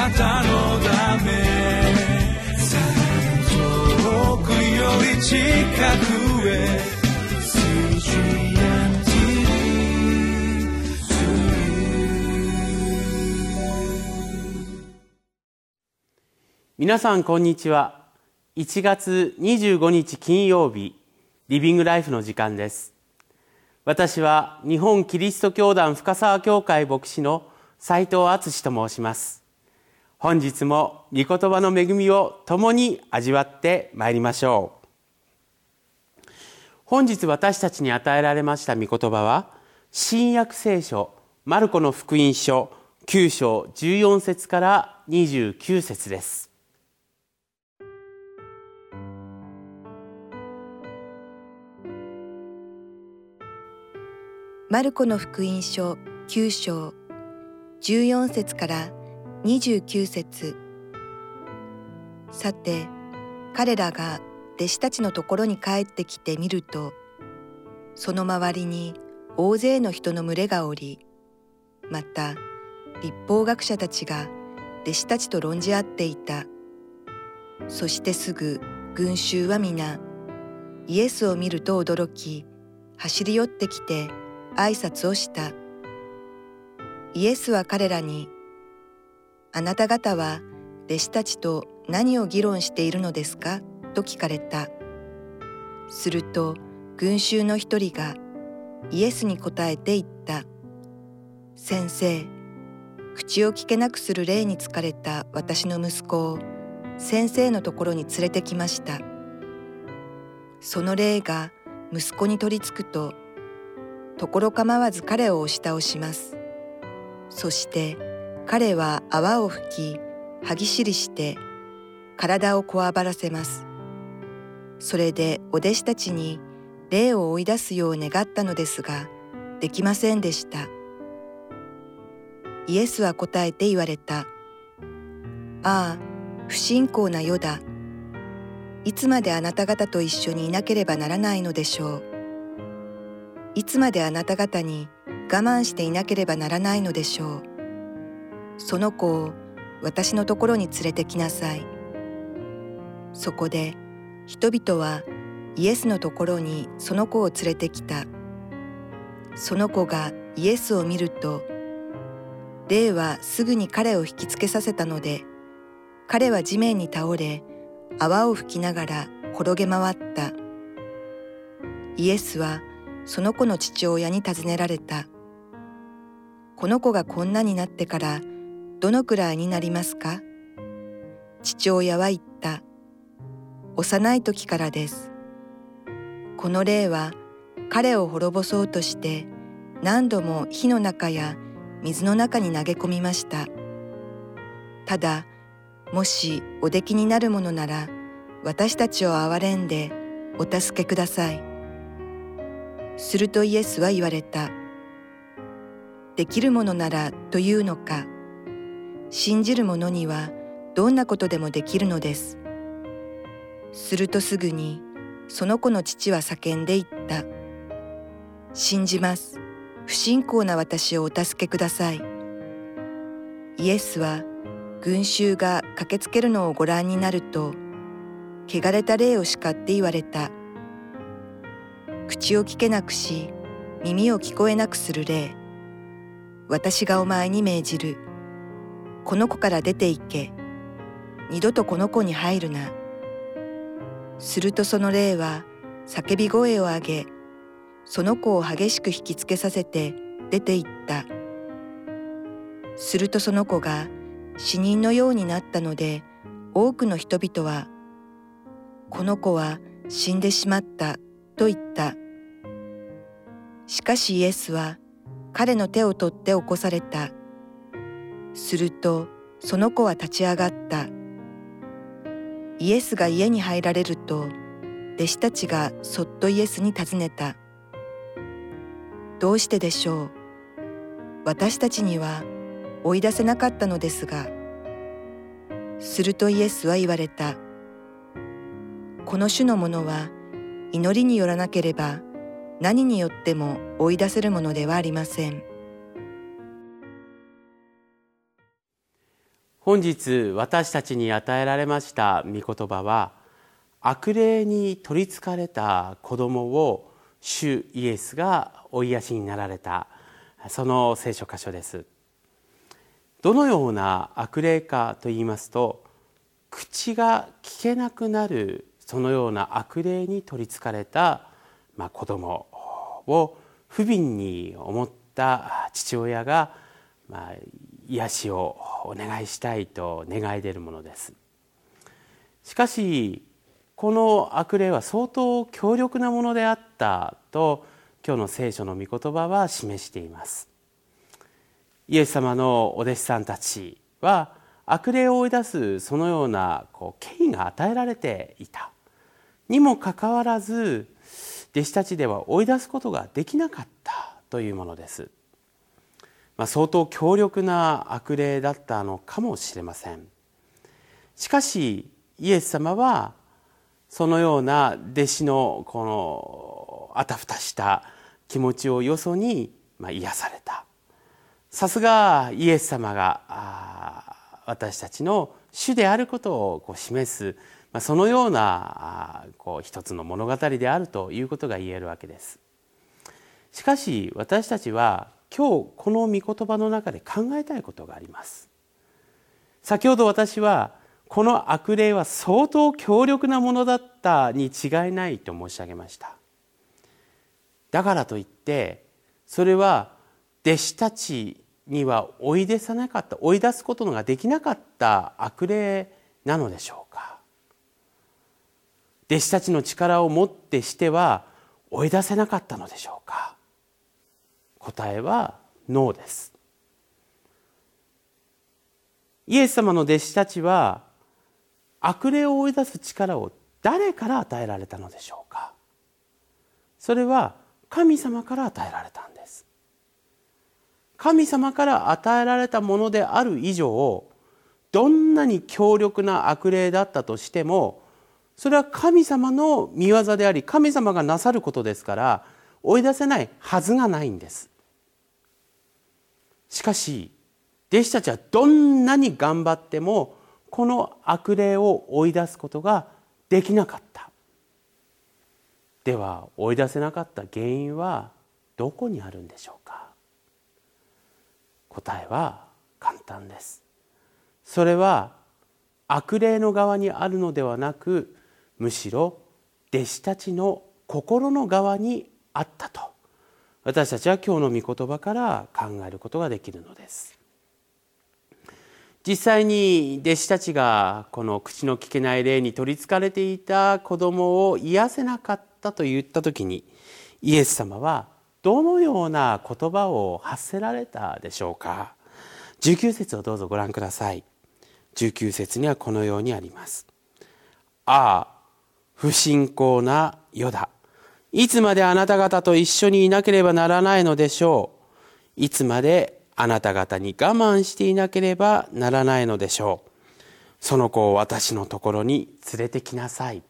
なたのため遠くより近くへ皆さんこんにちは1月25日金曜日リビングライフの時間です。私は日本キリスト教団深沢教会牧師の斉藤敦と申します。本日も御言葉の恵みを共に味わってまいりましょう。本日私たちに与えられました御言葉は新約聖書マルコの福音書9章14節から29節です。マルコの福音書9章14節から29節さて彼らが弟子たちのところに帰ってきてみるとその周りに大勢の人の群れがおりまた立法学者たちが弟子たちと論じ合っていたそしてすぐ群衆は皆イエスを見ると驚き走り寄ってきて挨拶をした。イエスは彼らに、あなた方は弟子たちと何を議論しているのですか？と聞かれた。すると群衆の一人がイエスに答えて言った。先生、口を聞けなくする霊に疲れた私の息子を先生のところに連れてきました。その霊が息子に取りつくとところ構わず彼を押し倒します。そして彼は泡を吹き、歯ぎしりして体をこわばらせます。それでお弟子たちに霊を追い出すよう願ったのですが、できませんでした。イエスは答えて言われた。ああ、不信仰な世だ。いつまであなた方と一緒にいなければならないのでしょう。いつまであなた方に我慢していなければならないのでしょう。その子を私のところに連れてきなさい。そこで人々はイエスのところにその子を連れてきた。その子がイエスを見ると、霊はすぐに彼を引きつけさせたので、彼は地面に倒れ、泡を吹きながら転げ回った。イエスはその子の父親に尋ねられた。この子がこんなになってからどのくらいになりますか？父親は言った。幼い時からです。この霊は彼を滅ぼそうとして何度も火の中や水の中に投げ込みました。ただ、もしお出来になるものなら私たちを憐れんでお助けください。するとイエスは言われた。できるものならというのか、信じる者にはどんなことでもできるのです。するとすぐにその子の父は叫んでいった。信じます。不信仰な私をお助けください。イエスは群衆が駆けつけるのをご覧になると、汚れた霊を叱って言われた。口を聞けなくし、耳を聞こえなくする霊。私がお前に命じる。この子から出て行け。二度とこの子に入るな。するとその霊は叫び声を上げ、その子を激しく引きつけさせて出て行った。するとその子が死人のようになったので、多くの人々は、この子は死んでしまったと言った。しかしイエスは彼の手を取って起こされた。するとその子は立ち上がった。イエスが家に入られると弟子たちがそっとイエスに尋ねた。どうしてでしょう？私たちには追い出せなかったのですが。するとイエスは言われた。この種のものは祈りによらなければ何によっても追い出せるものではありません本日私たちに与えられました御言葉は悪霊に取りつかれた子供を主イエスがお癒しになられたその聖書箇所です。どのような悪霊かと言いますと口が聞けなくなるそのような悪霊に取りつかれた、まあ、子供を不憫に思った父親が、まあ、癒しをお願いしたいと願い出るものです。しかしこの悪霊は相当強力なものであったと今日の聖書の御言葉は示しています。イエス様のお弟子さんたちは悪霊を追い出すそのようなこう権威が与えられていた。にもかかわらず弟子たちでは追い出すことができなかったというものです、まあ、相当強力な悪霊だったのかもしれませんしかしイエス様はそのような弟子のこのあたふたした気持ちをよそに癒されたさすがイエス様が私たちの主であることをこう示す、まあ、そのようなこう一つの物語であるということが言えるわけです。しかし私たちは今日この御言葉の中で考えたいことがあります。先ほど私はこの悪霊は相当強力なものだったに違いないと申し上げました。だからといってそれは弟子たちには追い出さなかった追い出すことができなかった悪霊なのでしょうか弟子たちの力をもってしては追い出せなかったのでしょうか答えはノーです。イエス様の弟子たちは悪霊を追い出す力を誰から与えられたのでしょうか？それは神様から与えられたんです。神様から与えられたものである以上どんなに強力な悪霊だったとしてもそれは神様の見業であり神様がなさることですから追い出せないはずがないんです。しかし弟子たちはどんなに頑張ってもこの悪霊を追い出すことができなかった。では追い出せなかった原因はどこにあるんでしょうか？答えは簡単です。それは悪霊の側にあるのではなくむしろ弟子たちの心の側にあったと。私たちは今日の御言葉から考えることができるのです。実際に弟子たちがこの口の聞けない霊に取りつかれていた子供を癒せなかったと言った時にイエス様はどのような言葉を発せられたでしょうか。19節をどうぞご覧ください。19節にはこのようにあります。ああ不信仰な世だいつまであなた方と一緒にいなければならないのでしょう。いつまであなた方に我慢していなければならないのでしょう。その子を私のところに連れてきなさい、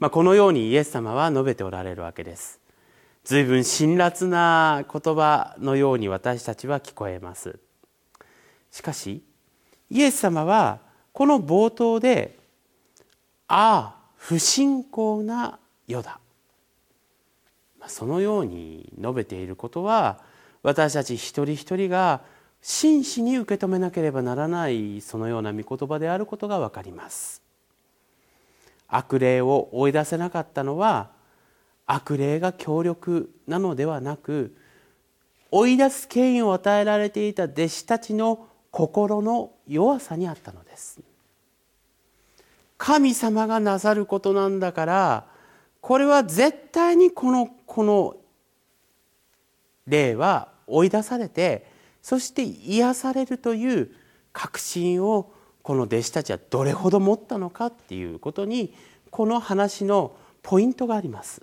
まあ、このようにイエス様は述べておられるわけです。随分辛辣な言葉のように私たちは聞こえます。しかしイエス様はこの冒頭で「ああ不信仰な世だ」そのように述べていることは私たち一人一人が真摯に受け止めなければならないそのような御言葉であることが分かります。悪霊を追い出せなかったのは悪霊が強力なのではなく追い出す権威を与えられていた弟子たちの心の弱さにあったのです。神様がなさることなんだからこれは絶対にこのこの霊は追い出されてそして癒されるという確信をこの弟子たちはどれほど持ったのかっていうことにこの話のポイントがあります。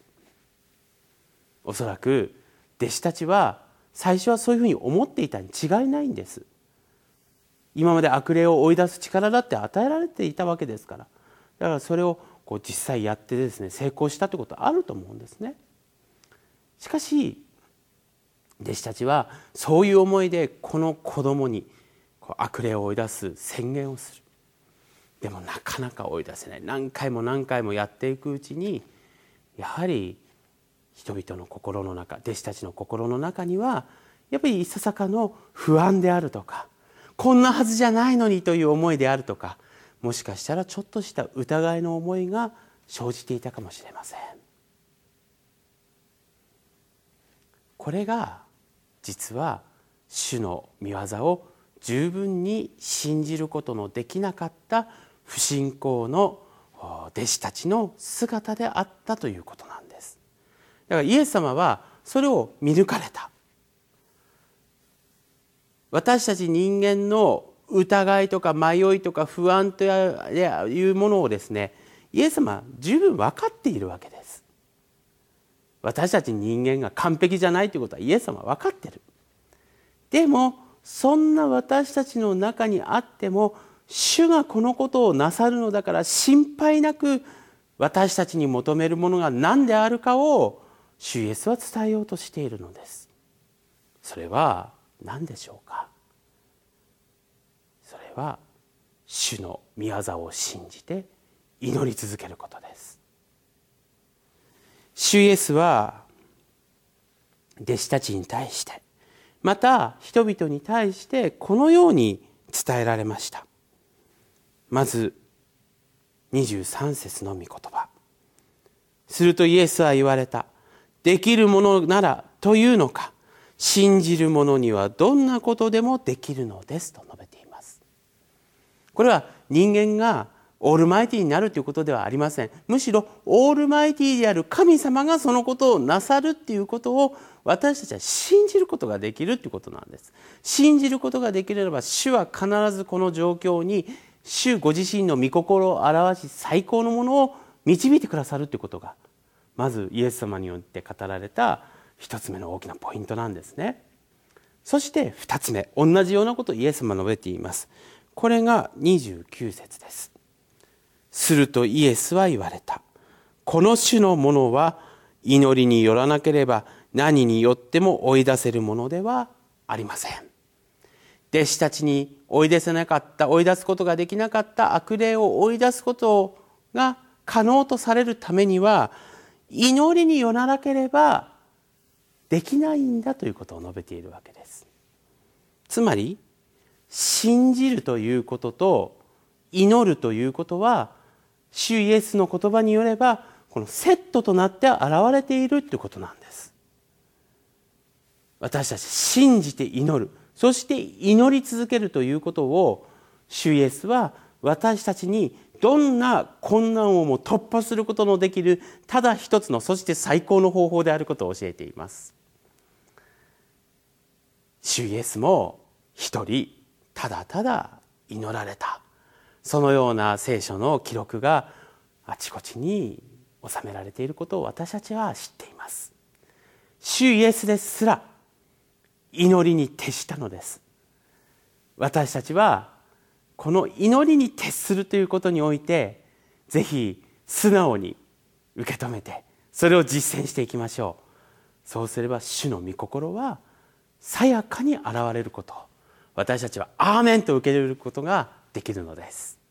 おそらく弟子たちは最初はそういうふうに思っていたに違いないんです今まで悪霊を追い出す力だって与えられていたわけですからだからそれをこう実際やってですね成功したということはあると思うんですね。しかし弟子たちはそういう思いでこの子供にこう悪霊を追い出す宣言をする。でもなかなか追い出せない。何回も何回もやっていくうちにやはり人々の心の中弟子たちの心の中にはやっぱりいささかの不安であるとかこんなはずじゃないのにという思いであるとかもしかしたらちょっとした疑いの思いが生じていたかもしれません。これが実は主の御業を十分に信じることのできなかった不信仰の弟子たちの姿であったということなんです。だからイエス様はそれを見抜かれた。私たち人間の疑いとか迷いとか不安というものをですねイエス様十分分かっているわけです。私たち人間が完璧じゃないということはイエス様は分かってる。でもそんな私たちの中にあっても主がこのことをなさるのだから心配なく私たちに求めるものが何であるかを主イエスは伝えようとしているのです。それは何でしょうか？れは主の御業を信じて祈り続けることです。主イエスは弟子たちに対してまた人々に対してこのように伝えられました。まず23節の御言葉。するとイエスは言われた。できるものならというのか。信じる者にはどんなことでもできるのですと。述べていますこれは人間がオールマイティになるということではありません。むしろオールマイティである神様がそのことをなさるっていうことを私たちは信じることができるということなんです。信じることができれば主は必ずこの状況に主ご自身の御心を表し最高のものを導いてくださるということがまずイエス様によって語られた一つ目の大きなポイントなんですね。そして二つ目同じようなことをイエス様述べています。これが29節ですするとイエスは言われた。この種のものは祈りによらなければ何によっても追い出せるものではありません。弟子たちに追い出せなかった、追い出すことができなかった悪霊を追い出すことが可能とされるためには、祈りによらなければできないんだということを述べているわけです。つまり、信じるということと祈るということは主イエスの言葉によればこのセットとなって現れているということなんです。私たち信じて祈るそして祈り続けるということを主イエスは私たちにどんな困難をも突破することのできるただ一つのそして最高の方法であることを教えています。主イエスも一人ただただ祈られた。そのような聖書の記録があちこちに収められていることを私たちは知っています。主イエスですら祈りに徹したのです。私たちはこの祈りに徹するということにおいてぜひ素直に受け止めてそれを実践していきましょう。そうすれば主の御心はさやかに現れること私たちはアーメンと受け入れることができるのです。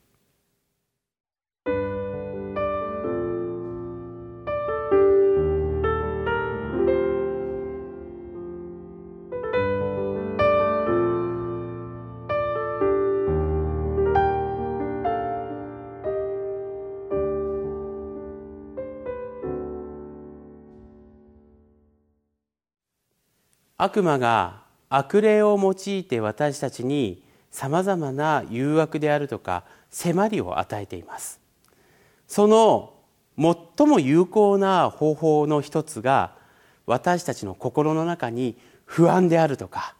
悪魔が悪霊を用いて私たちにさまざまな誘惑であるとか迫りを与えています。その最も有効な方法の一つが私たちの心の中に不安であるとか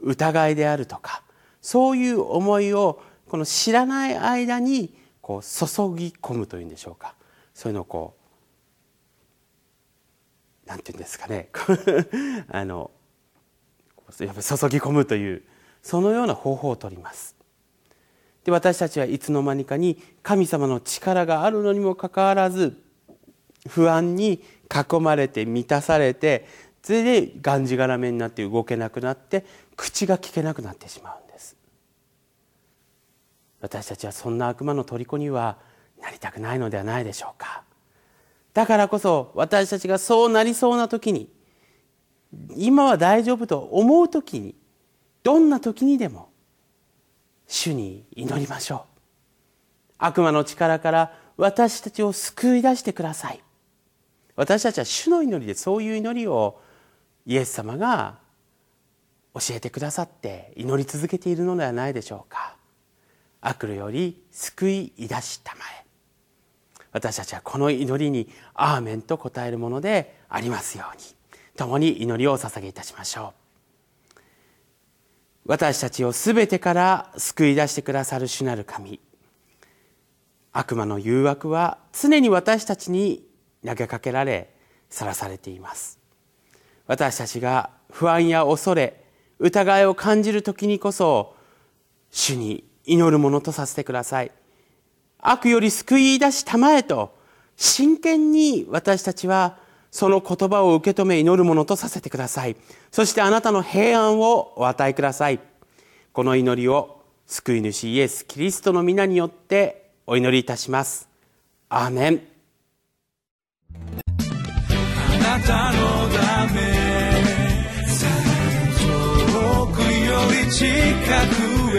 疑いであるとかそういう思いをこの知らない間にこう注ぎ込むというんでしょうか。そういうのをこうなんていうんですかね。あの注ぎ込むというそのような方法をとります。で私たちはいつの間にかに神様の力があるのにもかかわらず不安に囲まれて満たされてそれでがんじがらめになって動けなくなって口が聞けなくなってしまうんです。私たちはそんな悪魔の虜にはなりたくないのではないでしょうか。だからこそ私たちがそうなりそうな時に今は大丈夫と思う時にどんな時にでも主に祈りましょう。悪魔の力から私たちを救い出してください。私たちは主の祈りでそういう祈りをイエス様が教えてくださって祈り続けているのではないでしょうか。悪霊より救い出したまえ。私たちはこの祈りに「アーメン」と答えるものでありますように。共に祈りを捧げいたしましょう。私たちを全てから救い出してくださる主なる神。悪魔の誘惑は常に私たちに投げかけられさらされています。私たちが不安や恐れ疑いを感じる時にこそ主に祈るものとさせてください。悪より救い出したまえと真剣に私たちはその言葉を受け止め祈るものとさせてください。そしてあなたの平安をお与えください。この祈りを救い主イエス・キリストの皆によってお祈りいたします。アーメン。あなたのため遠くより近くへ